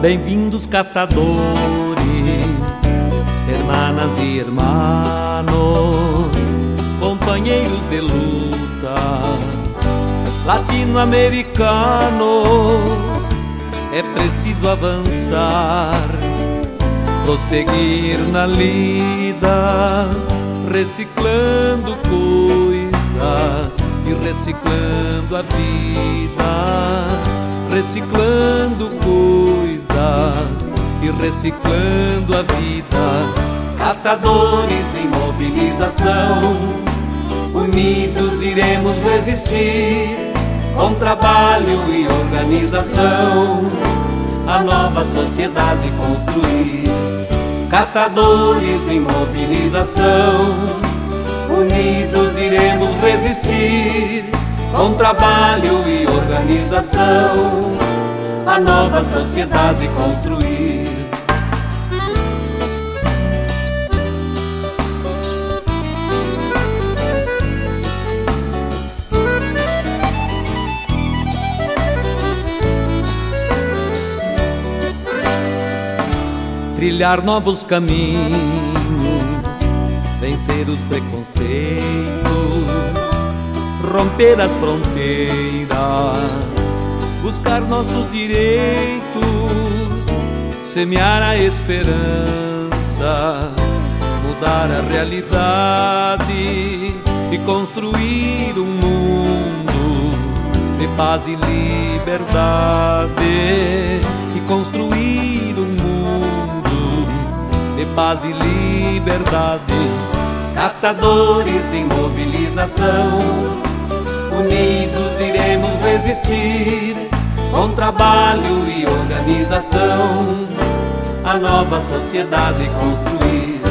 Bem-vindos catadores, hermanas e hermanos, companheiros de luta, latino-americanos. É preciso avançar, prosseguir na lida, reciclando coisas e reciclando a vida, reciclando coisas e reciclando a vida. Catadores em mobilização, unidos iremos resistir com trabalho e organização a nova sociedade construir. Catadores em mobilização, unidos iremos resistir com trabalho e organização a nova sociedade construir. Trilhar novos caminhos, vencer os preconceitos, romper as fronteiras buscar nossos direitos, semear a esperança, mudar a realidade e construir um mundo de paz e liberdade. E construir um de paz e liberdade. Catadores em mobilização, unidos iremos resistir com trabalho e organização, a nova sociedade construir.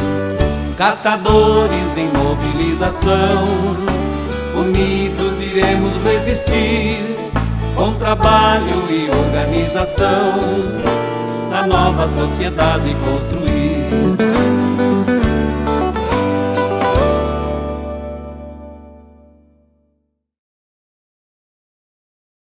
Catadores em mobilização, unidos iremos resistir, com trabalho e organização, a nova sociedade construir.